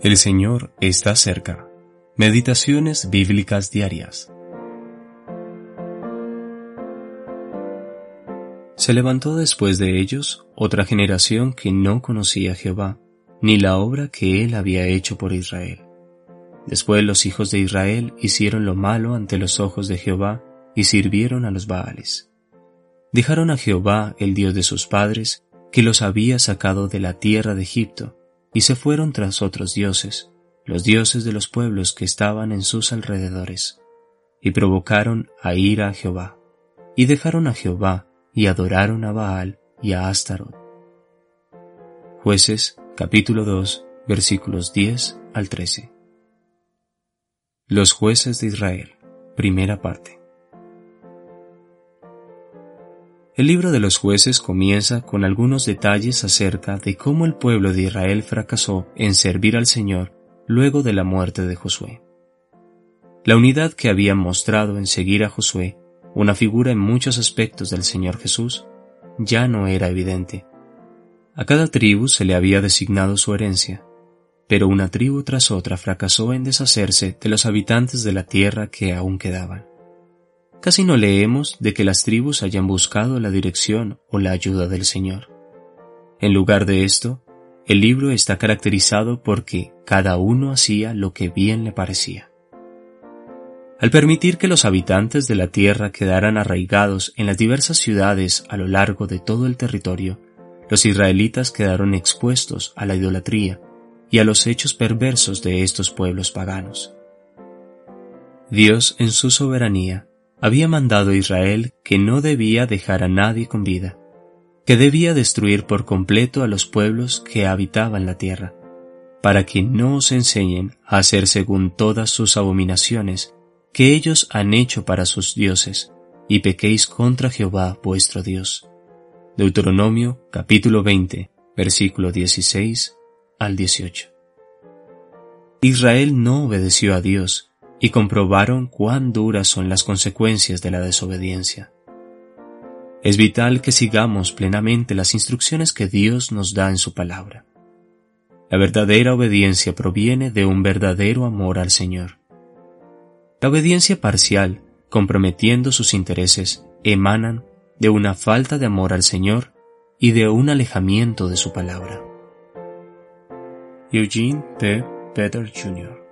El Señor está cerca. Meditaciones bíblicas diarias. Se levantó después de ellos otra generación que no conocía a Jehová, ni la obra que él había hecho por Israel. Después los hijos de Israel hicieron lo malo ante los ojos de Jehová y sirvieron a los Baales. Dejaron a Jehová, el Dios de sus padres, que los había sacado de la tierra de Egipto, y se fueron tras otros dioses, los dioses de los pueblos que estaban en sus alrededores, y provocaron a ira a Jehová, y dejaron a Jehová, y adoraron a Baal y a Astarot. Jueces capítulo 2 versículos 10 al 13. Los jueces de Israel, primera parte. El libro de los jueces comienza con algunos detalles acerca de cómo el pueblo de Israel fracasó en servir al Señor luego de la muerte de Josué. La unidad que habían mostrado en seguir a Josué, una figura en muchos aspectos del Señor Jesús, ya no era evidente. A cada tribu se le había designado su herencia, pero una tribu tras otra fracasó en deshacerse de los habitantes de la tierra que aún quedaban. Casi no leemos de que las tribus hayan buscado la dirección o la ayuda del Señor. En lugar de esto, el libro está caracterizado porque cada uno hacía lo que bien le parecía. Al permitir que los habitantes de la tierra quedaran arraigados en las diversas ciudades a lo largo de todo el territorio, los israelitas quedaron expuestos a la idolatría y a los hechos perversos de estos pueblos paganos. Dios, en su soberanía, había mandado Israel que no debía dejar a nadie con vida, que debía destruir por completo a los pueblos que habitaban la tierra, para que no os enseñen a hacer según todas sus abominaciones que ellos han hecho para sus dioses, y pequéis contra Jehová vuestro Dios. Deuteronomio capítulo 20, versículo 16 al 18. Israel no obedeció a Dios, y comprobaron cuán duras son las consecuencias de la desobediencia. Es vital que sigamos plenamente las instrucciones que Dios nos da en su palabra. La verdadera obediencia proviene de un verdadero amor al Señor. La obediencia parcial, comprometiendo sus intereses, emanan de una falta de amor al Señor y de un alejamiento de su palabra. Eugene P. Peter Jr.